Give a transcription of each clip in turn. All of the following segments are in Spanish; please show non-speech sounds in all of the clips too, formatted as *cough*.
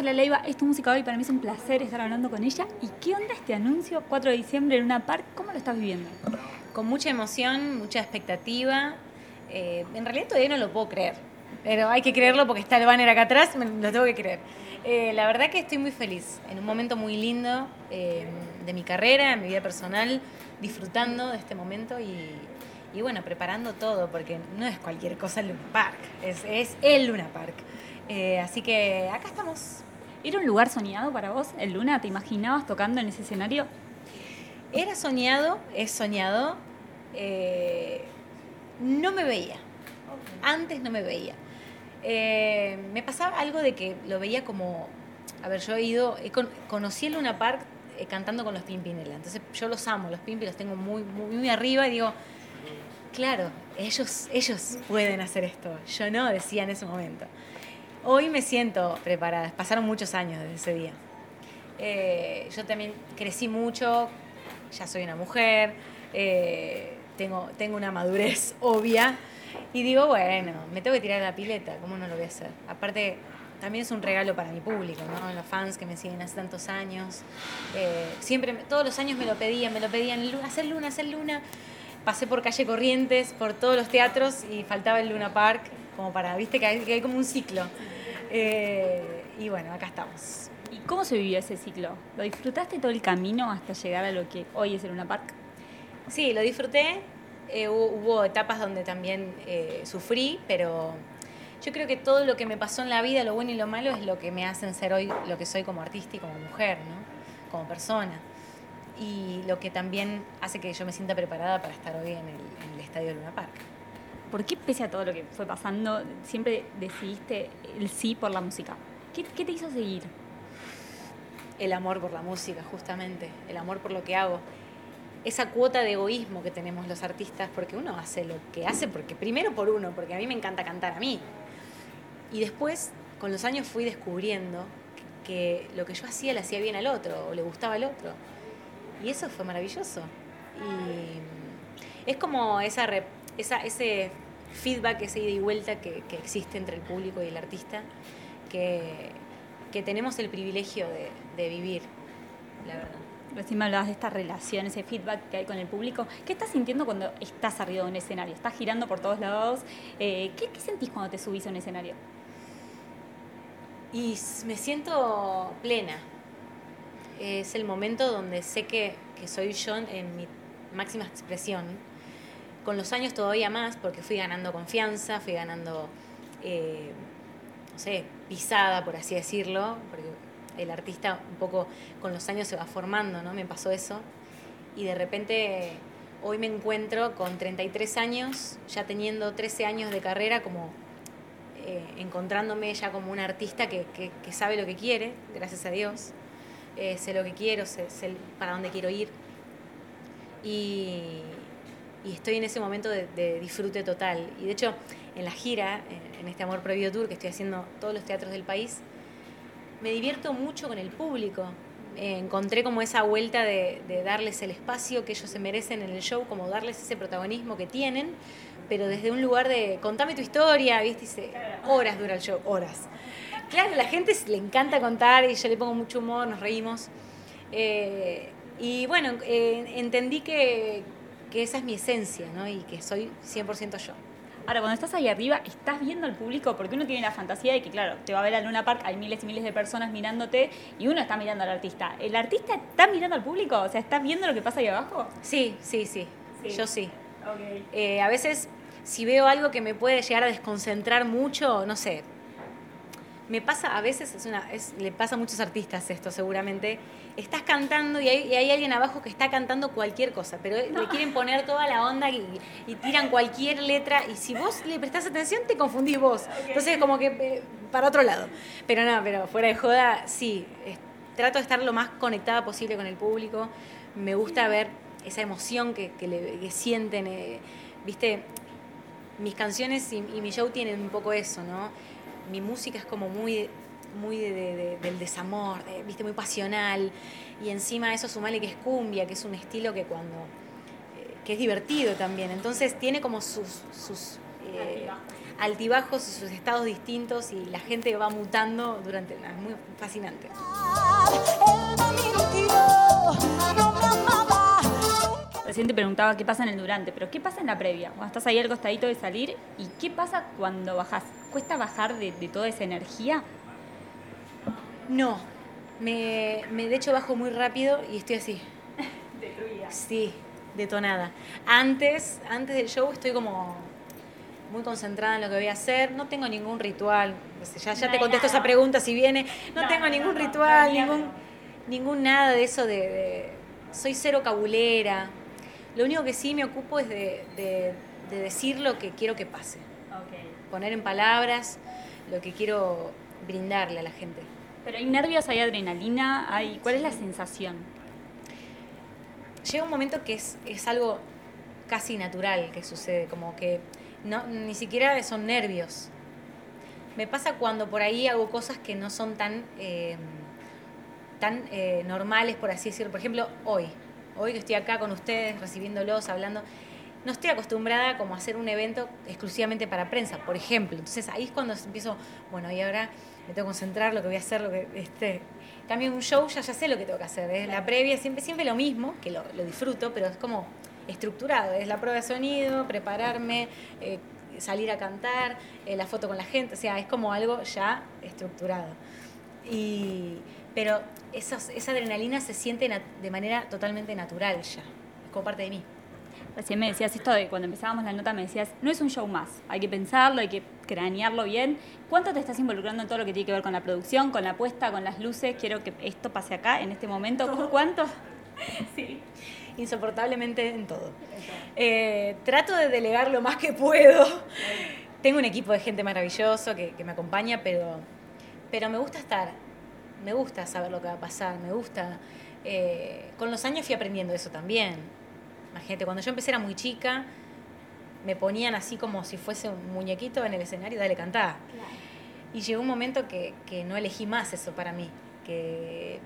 Ángela Leiva es tu música hoy, para mí es un placer estar hablando con ella. ¿Y qué onda este anuncio 4 de diciembre en una park? ¿Cómo lo estás viviendo? Con mucha emoción, mucha expectativa. Eh, en realidad todavía no lo puedo creer, pero hay que creerlo porque está el banner acá atrás, me, lo tengo que creer. Eh, la verdad que estoy muy feliz, en un momento muy lindo eh, de mi carrera, de mi vida personal, disfrutando de este momento y, y, bueno, preparando todo, porque no es cualquier cosa el Luna Park, es, es el Luna Park. así que acá estamos. ¿Era un lugar soñado para vos, el Luna? ¿Te imaginabas tocando en ese escenario? Era soñado, es soñado. no me veía. Antes no me veía. Eh, me pasaba algo de que lo veía como, a ver, yo he ido, conocí el Luna Park eh, cantando con los Pimpinela, entonces yo los amo, los Pimpi los tengo muy, muy, muy arriba y digo, claro, ellos, ellos pueden hacer esto, yo no, decía en ese momento. Hoy me siento preparada, pasaron muchos años desde ese día. Eh, yo también crecí mucho, ya soy una mujer, tengo, tengo una madurez *laughs* obvia. Y digo, bueno, me tengo que tirar la pileta, ¿cómo no lo voy a hacer? Aparte, también es un regalo para mi público, ¿no? Los fans que me siguen hace tantos años. Eh, siempre, todos los años me lo pedían, me lo pedían, hacer luna, hacer luna. Pasé por calle Corrientes, por todos los teatros y faltaba el Luna Park, como para, viste que hay, como un ciclo. Eh, y bueno, acá estamos. ¿Y cómo se vivió ese ciclo? ¿Lo disfrutaste todo el camino hasta llegar a lo que hoy es el Luna Park? Sí, lo disfruté. Eh, hubo, etapas donde también eh, sufrí, pero yo creo que todo lo que me pasó en la vida, lo bueno y lo malo, es lo que me hacen ser hoy lo que soy como artista y como mujer, ¿no? como persona. Y lo que también hace que yo me sienta preparada para estar hoy en el, en el Estadio Luna Park. ¿Por qué, pese a todo lo que fue pasando, siempre decidiste el sí por la música? ¿Qué, ¿Qué, te hizo seguir? El amor por la música, justamente, el amor por lo que hago esa cuota de egoísmo que tenemos los artistas, porque uno hace lo que hace, porque primero por uno, porque a mí me encanta cantar a mí. Y después, con los años fui descubriendo que lo que yo hacía le hacía bien al otro, o le gustaba al otro. Y eso fue maravilloso. Y es como esa, esa ese feedback, ese ida y vuelta que, existe entre el público y el artista, que, tenemos el privilegio de, de vivir, la verdad. Recién me hablabas de esta relación, ese feedback que hay con el público. ¿Qué estás sintiendo cuando estás arriba de un escenario? Estás girando por todos lados. Eh, ¿qué, sentís cuando te subís a un escenario? Y me siento plena. Es el momento donde sé que, soy yo en mi máxima expresión. Con los años todavía más, porque fui ganando confianza, fui ganando, eh, no sé, pisada, por así decirlo, porque el artista un poco con los años se va formando, ¿no? Me pasó eso. Y de repente hoy me encuentro con 33 años, ya teniendo 13 años de carrera, como eh, encontrándome ya como una artista que, sabe lo que quiere, gracias a Dios. Eh, sé lo que quiero, sé, para dónde quiero ir. Y, estoy en ese momento de, disfrute total. Y de hecho, en la gira, en este Amor Prohibido Tour que estoy haciendo todos los teatros del país, me divierto mucho con el público. Eh, encontré como esa vuelta de, darles el espacio que ellos se merecen en el show, como darles ese protagonismo que tienen, pero desde un lugar de contame tu historia, ¿viste? Dice, horas dura el show, horas. Claro, a la gente le encanta contar y yo le pongo mucho humor, nos reímos. Eh, y bueno, eh, entendí que, que esa es mi esencia, ¿no? Y que soy 100% yo. Ahora, cuando estás ahí arriba, estás viendo al público porque uno tiene la fantasía de que, claro, te va a ver a Luna Park, hay miles y miles de personas mirándote y uno está mirando al artista. ¿El artista está mirando al público? O sea, ¿estás viendo lo que pasa ahí abajo? Sí, sí, sí. Yo sí. Eh, a veces, si veo algo que me puede llegar a desconcentrar mucho, no sé, me pasa a veces, es una, le pasa a muchos artistas esto seguramente, estás cantando y hay, alguien abajo que está cantando cualquier cosa, pero le quieren poner toda la onda y, tiran cualquier letra y si vos le prestás atención te confundís vos. Entonces como que eh, para otro lado. Pero no, pero fuera de joda, sí, trato de estar lo más conectada posible con el público, me gusta ver esa emoción que, le, sienten, eh, viste, mis canciones y, y mi show tienen un poco eso, ¿no? Mi música es como muy, muy del desamor, viste, muy pasional. Y encima eso sumale que es cumbia, que es un estilo que cuando. Eh, que es divertido también. Entonces tiene como sus, sus eh, altibajos y sus estados distintos y la gente va mutando durante... Es muy fascinante. Recién te preguntaba qué pasa en el durante, pero ¿qué pasa en la previa? Cuando estás ahí al costadito de salir, ¿y qué pasa cuando bajás? ¿Cuesta bajar de, de toda esa energía? No, me, me de hecho bajo muy rápido y estoy así. *laughs* Destruida. Sí, detonada. Antes, antes del show estoy como muy concentrada en lo que voy a hacer. No tengo ningún ritual. Ya, ya No te contesto nada. esa pregunta si viene. No, No, tengo no, ningún ritual, ningún, ningún nada de eso de, de- Soy cero cabulera. Lo único que sí me ocupo es de, de- de decir lo que quiero que pase. Poner en palabras lo que quiero brindarle a la gente. Pero hay nervios, hay adrenalina, hay... ¿cuál es la sensación? llega un momento que es, es algo casi natural que sucede, como que no, ni siquiera son nervios. Me pasa cuando por ahí hago cosas que no son tan, eh, tan eh, normales, por así decirlo. Por ejemplo, hoy. Hoy que estoy acá con ustedes, recibiéndolos, hablando. No estoy acostumbrada como a hacer un evento exclusivamente para prensa, por ejemplo. Entonces ahí es cuando empiezo, bueno, y ahora me tengo que concentrar, lo que voy a hacer, lo que... Este, cambio, un show ya, ya sé lo que tengo que hacer. Es la previa, siempre, siempre lo mismo, que lo, lo disfruto, pero es como estructurado. Es la prueba de sonido, prepararme, eh, salir a cantar, eh, la foto con la gente. O sea, es como algo ya estructurado. Y, pero esa adrenalina se siente de manera totalmente natural ya. Es como parte de mí. Recién me decías esto de cuando empezábamos la nota, me decías, no es un show más, hay que pensarlo, hay que cranearlo bien. ¿Cuánto te estás involucrando en todo lo que tiene que ver con la producción, con la puesta, con las luces? Quiero que esto pase acá, en este momento. ¿Cuánto? *laughs* Sí. insoportablemente en todo. Eh, trato de delegar lo más que puedo. Tengo un equipo de gente maravilloso que, que me acompaña, pero, pero me gusta estar, me gusta saber lo que va a pasar, me gusta. eh, con los años fui aprendiendo eso también. Imagínate, cuando yo empecé era muy chica, me ponían así como si fuese un muñequito en el escenario, dale, cantá. Y llegó un momento que, que no elegí más eso para mí, que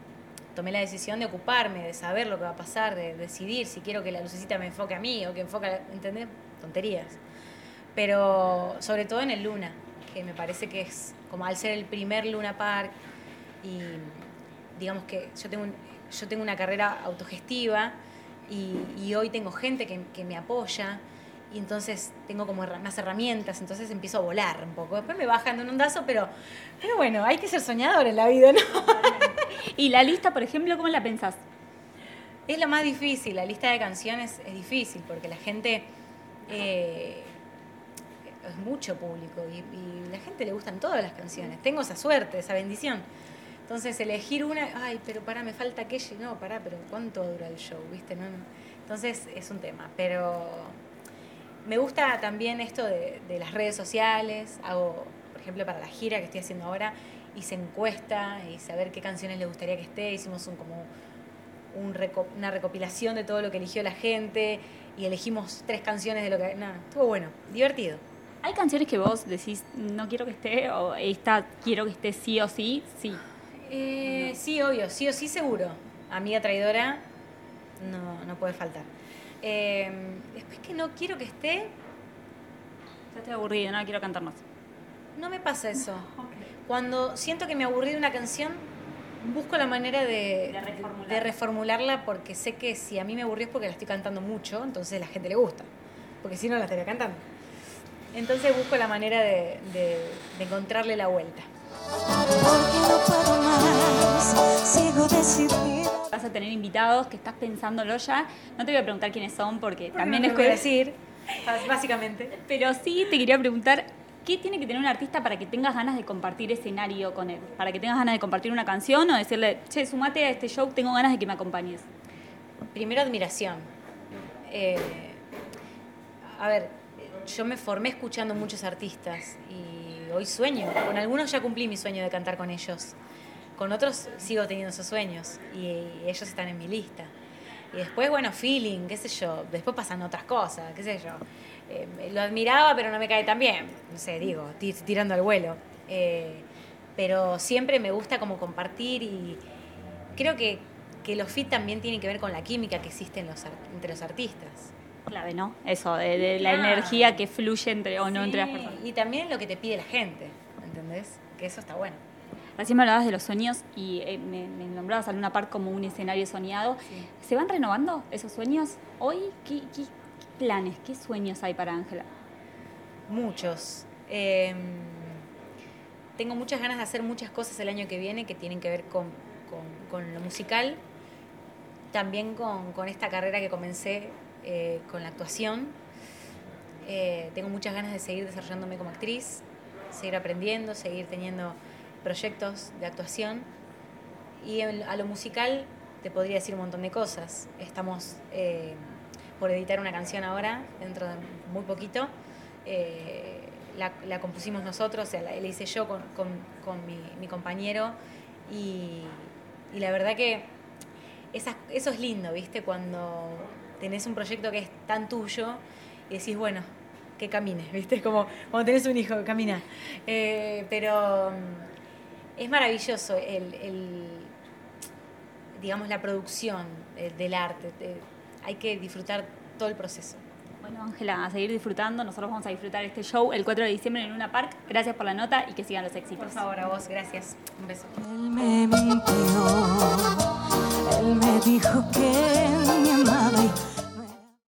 tomé la decisión de ocuparme, de saber lo que va a pasar, de decidir si quiero que la lucecita me enfoque a mí o que enfoque, a- ¿entendés? Tonterías. Pero sobre todo en el Luna, que me parece que es como al ser el primer Luna Park y digamos que yo tengo, un- yo tengo una carrera autogestiva y, y hoy tengo gente que, que me apoya y entonces tengo como más herramientas, entonces empiezo a volar un poco. Después me bajan de un ondazo, pero, pero bueno, hay que ser soñador en la vida, ¿no? *laughs* Y la lista, por ejemplo, ¿cómo la pensás? Es lo más difícil, la lista de canciones es difícil porque la gente eh, es mucho público y, y la gente le gustan todas las canciones. Tengo esa suerte, esa bendición. Entonces elegir una, ay, pero pará, me falta aquella, no, pará, pero ¿cuánto dura el show? ¿Viste? No. Entonces es un tema, pero me gusta también esto de, de las redes sociales, hago, por ejemplo, para la gira que estoy haciendo ahora, hice encuesta y saber qué canciones le gustaría que esté, hicimos un como un reco- una recopilación de todo lo que eligió la gente y elegimos tres canciones de lo que... Nada, estuvo bueno, divertido. ¿Hay canciones que vos decís, no quiero que esté, o esta quiero que esté sí o sí? Sí. Eh, Sí, obvio, sí o sí seguro. Amiga traidora, no, no puede faltar. Eh, después que no quiero que esté, Ya estoy aburrida, no quiero cantar más. no me pasa eso. *laughs* Cuando siento que me aburrí de una canción, busco la manera de, De reformular. de reformularla porque sé que si a mí me aburrió es porque la estoy cantando mucho, entonces a la gente le gusta. Porque si no, la estaría cantando. Entonces busco la manera de, de- de encontrarle la vuelta. Porque no puedo más, sigo decidida. Vas a tener invitados que estás pensándolo ya. No te voy a preguntar quiénes son porque también no es te voy a decir, básicamente. Pero sí te quería preguntar, ¿qué tiene que tener un artista para que tengas ganas de compartir escenario con él? Para que tengas ganas de compartir una canción o decirle, che, sumate a este show, tengo ganas de que me acompañes. Primero admiración. Eh, a ver, yo me formé escuchando muchos artistas y hoy sueño. Con algunos ya cumplí mi sueño de cantar con ellos. Con otros sigo teniendo esos sueños y ellos están en mi lista. Y después, bueno, feeling, qué sé yo. Después pasan otras cosas, qué sé yo. Eh, lo admiraba, pero no me cae tan bien. No sé, digo, ti- tirando al vuelo. Eh, pero siempre me gusta como compartir y creo que, que los fit también tienen que ver con la química que existe en los entre los artistas. Clave, ¿no? Eso, de, de la energía que fluye entre o no entre las personas. Y también lo que te pide la gente, ¿entendés? Que eso está bueno. Recién me hablabas de los sueños y eh, me, me nombrabas a Luna Park como un escenario soñado. Sí. ¿Se van renovando esos sueños? Hoy, ¿qué, planes, qué sueños hay para Ángela? Muchos. Eh, tengo muchas ganas de hacer muchas cosas el año que viene que tienen que ver con, con- con lo musical, también con, con esta carrera que comencé eh, con la actuación. Eh, tengo muchas ganas de seguir desarrollándome como actriz, seguir aprendiendo, seguir teniendo proyectos de actuación. Y a lo musical te podría decir un montón de cosas. Estamos eh, por editar una canción ahora, dentro de muy poquito. Eh, la, la compusimos nosotros, o sea, la, hice yo con, con- mi, compañero. Y, y la verdad que eso es lindo, ¿viste? Cuando tenés un proyecto que es tan tuyo y decís, bueno, que camine, *laughs* ¿viste? Como cuando tenés un hijo, camina. Eh, pero es maravilloso el, el, digamos, la producción eh, del arte. Eh, hay que disfrutar todo el proceso. Bueno, Ángela, a seguir disfrutando. Nosotros vamos a disfrutar este show el 4 de diciembre en Luna Park. Gracias por la nota y que sigan los éxitos. Por favor, a vos, gracias. Un beso. Él me mintió, él me dijo que me amaba y